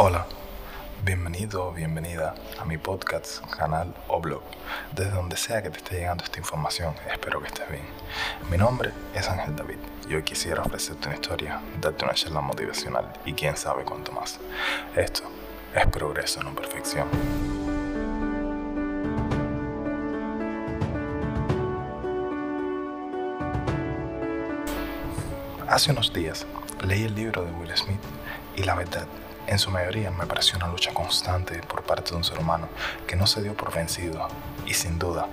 Hola, bienvenido o bienvenida a mi podcast, canal o blog. Desde donde sea que te esté llegando esta información, espero que estés bien. Mi nombre es Ángel David y hoy quisiera ofrecerte una historia, darte una charla motivacional y quién sabe cuánto más. Esto es progreso, no perfección. Hace unos días leí el libro de Will Smith y la verdad en su mayoría me pareció una lucha constante por parte de un ser humano que no se dio por vencido y sin duda,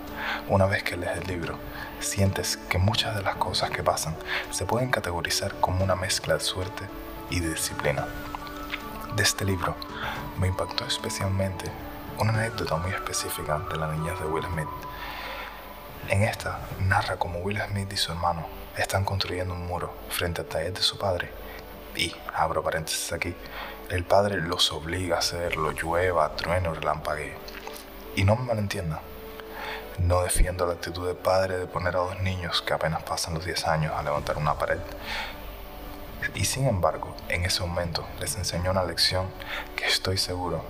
una vez que lees el libro, sientes que muchas de las cosas que pasan se pueden categorizar como una mezcla de suerte y de disciplina. De este libro me impactó especialmente una anécdota muy específica de la niñez de Will Smith. En esta narra cómo Will Smith y su hermano están construyendo un muro frente al taller de su padre y, abro paréntesis aquí, el padre los obliga a hacerlo, llueva, trueno, relampague. Y no me malentiendan, no defiendo la actitud del padre de poner a dos niños que apenas pasan los 10 años a levantar una pared. Y sin embargo, en ese momento les enseñó una lección que estoy seguro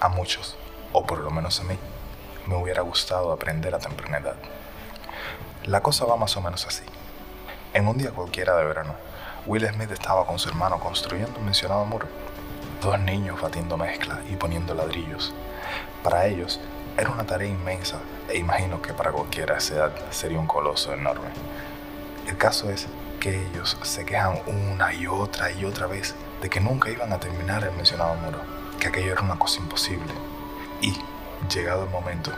a muchos, o por lo menos a mí, me hubiera gustado aprender a temprana edad. La cosa va más o menos así. En un día cualquiera de verano, Will Smith estaba con su hermano construyendo un mencionado muro. Dos niños batiendo mezcla y poniendo ladrillos. Para ellos era una tarea inmensa e imagino que para cualquiera esa edad sería un coloso enorme. El caso es que ellos se quejan una y otra y otra vez de que nunca iban a terminar el mencionado muro, que aquello era una cosa imposible. Y, llegado el momento,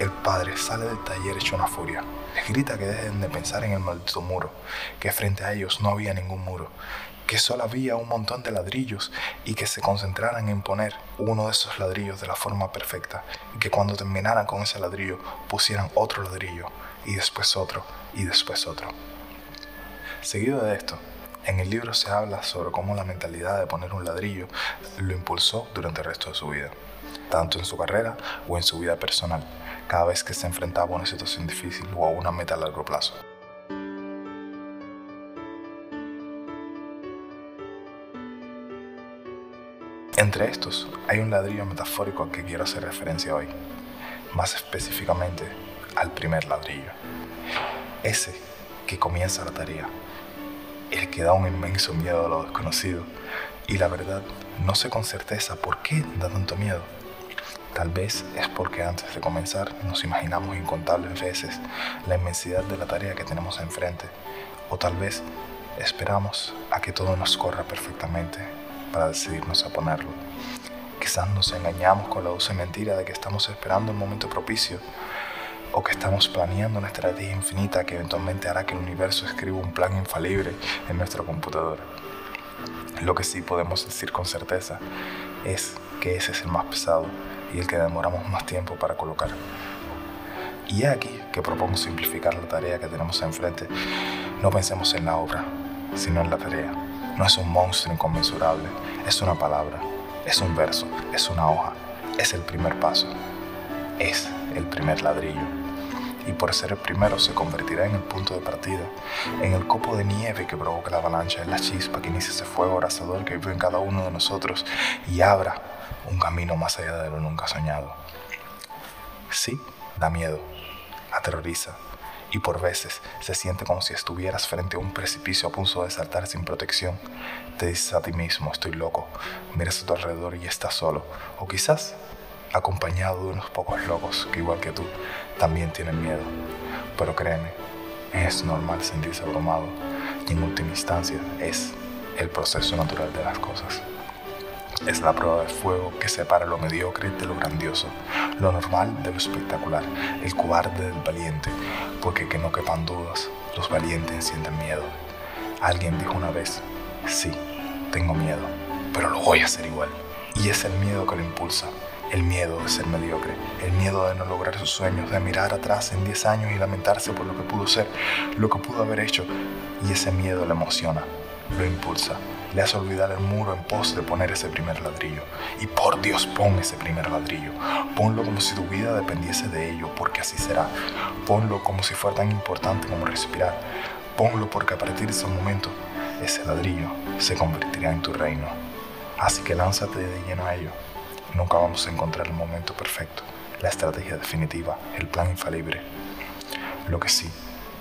el padre sale del taller hecho una furia. Les grita que dejen de pensar en el maldito muro, que frente a ellos no había ningún muro, que solo había un montón de ladrillos y que se concentraran en poner uno de esos ladrillos de la forma perfecta y que cuando terminaran con ese ladrillo pusieran otro ladrillo y después otro y después otro. Seguido de esto, en el libro se habla sobre cómo la mentalidad de poner un ladrillo lo impulsó durante el resto de su vida, tanto en su carrera o en su vida personal cada vez que se enfrentaba a una situación difícil o a una meta a largo plazo. Entre estos hay un ladrillo metafórico al que quiero hacer referencia hoy, más específicamente al primer ladrillo, ese que comienza la tarea, el que da un inmenso miedo a lo desconocido y la verdad no sé con certeza por qué da tanto miedo Tal vez es porque antes de comenzar nos imaginamos incontables veces la inmensidad de la tarea que tenemos enfrente, o tal vez esperamos a que todo nos corra perfectamente para decidirnos a ponerlo. Quizás nos engañamos con la dulce mentira de que estamos esperando el momento propicio o que estamos planeando una estrategia infinita que eventualmente hará que el universo escriba un plan infalible en nuestra computadora. Lo que sí podemos decir con certeza es que ese es el más pesado y el que demoramos más tiempo para colocar. Y es aquí que propongo simplificar la tarea que tenemos enfrente. No pensemos en la obra, sino en la tarea. No es un monstruo inconmensurable, es una palabra, es un verso, es una hoja, es el primer paso, es el primer ladrillo. Y por ser el primero se convertirá en el punto de partida, en el copo de nieve que provoca la avalancha, en la chispa que inicia ese fuego abrasador que vive en cada uno de nosotros y abra un camino más allá de lo nunca soñado. Sí, da miedo, aterroriza y por veces se siente como si estuvieras frente a un precipicio a punto de saltar sin protección. Te dices a ti mismo, estoy loco, miras a tu alrededor y estás solo, o quizás acompañado de unos pocos locos que igual que tú también tienen miedo. Pero créeme, es normal sentirse abrumado y en última instancia es el proceso natural de las cosas. Es la prueba de fuego que separa lo mediocre de lo grandioso, lo normal de lo espectacular, el cobarde del valiente, porque que no quepan dudas, los valientes sienten miedo. Alguien dijo una vez, sí, tengo miedo, pero lo voy a hacer igual. Y es el miedo que lo impulsa, el miedo de ser mediocre, el miedo de no lograr sus sueños, de mirar atrás en 10 años y lamentarse por lo que pudo ser, lo que pudo haber hecho. Y ese miedo le emociona, lo impulsa, le hace olvidar el muro en pos de poner ese primer ladrillo. Y por Dios, pon ese primer ladrillo. Ponlo como si tu vida dependiese de ello, porque así será. Ponlo como si fuera tan importante como respirar. Ponlo porque a partir de ese momento, ese ladrillo se convertirá en tu reino. Así que lánzate de lleno a ello. Nunca vamos a encontrar el momento perfecto, la estrategia definitiva, el plan infalible. Lo que sí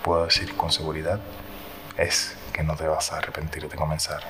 puedo decir con seguridad es que no te vas a arrepentir de comenzar.